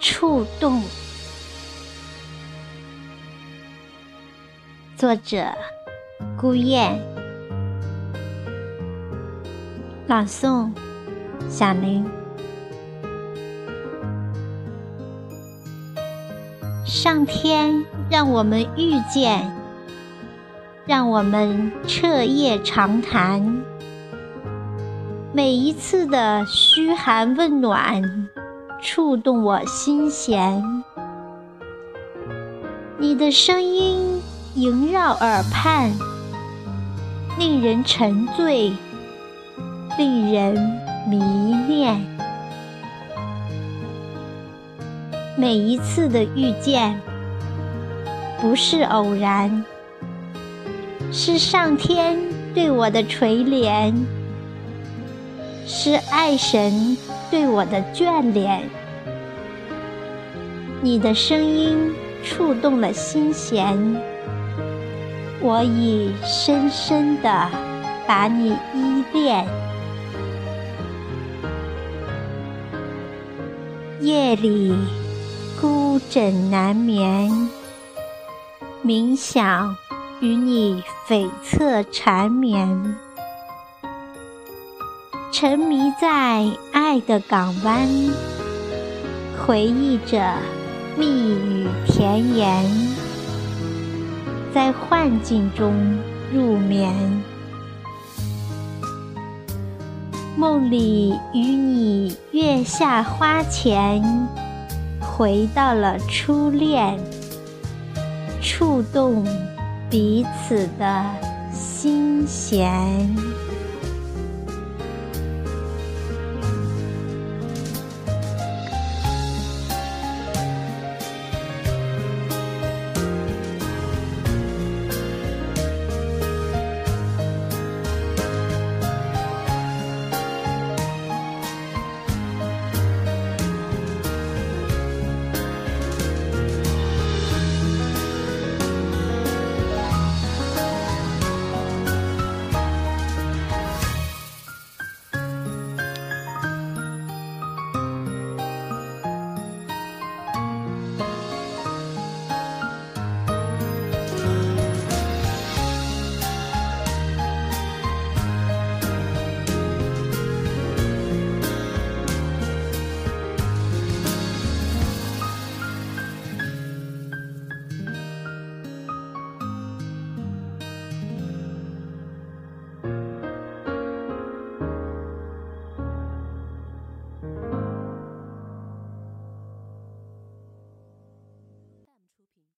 触动。作者：孤雁，朗诵：小林。上天让我们遇见，让我们彻夜长谈。每一次的嘘寒问暖，触动我心弦。你的声音萦绕耳畔，令人沉醉，令人迷恋。每一次的遇见，不是偶然，是上天对我的垂怜。是爱神对我的眷恋，你的声音触动了心弦，我已深深的把你依恋。夜里孤枕难眠，冥想与你悱恻缠绵。沉迷在爱的港湾，回忆着蜜语甜言，在幻境中入眠，梦里与你月下花前，回到了初恋，触动彼此的心弦。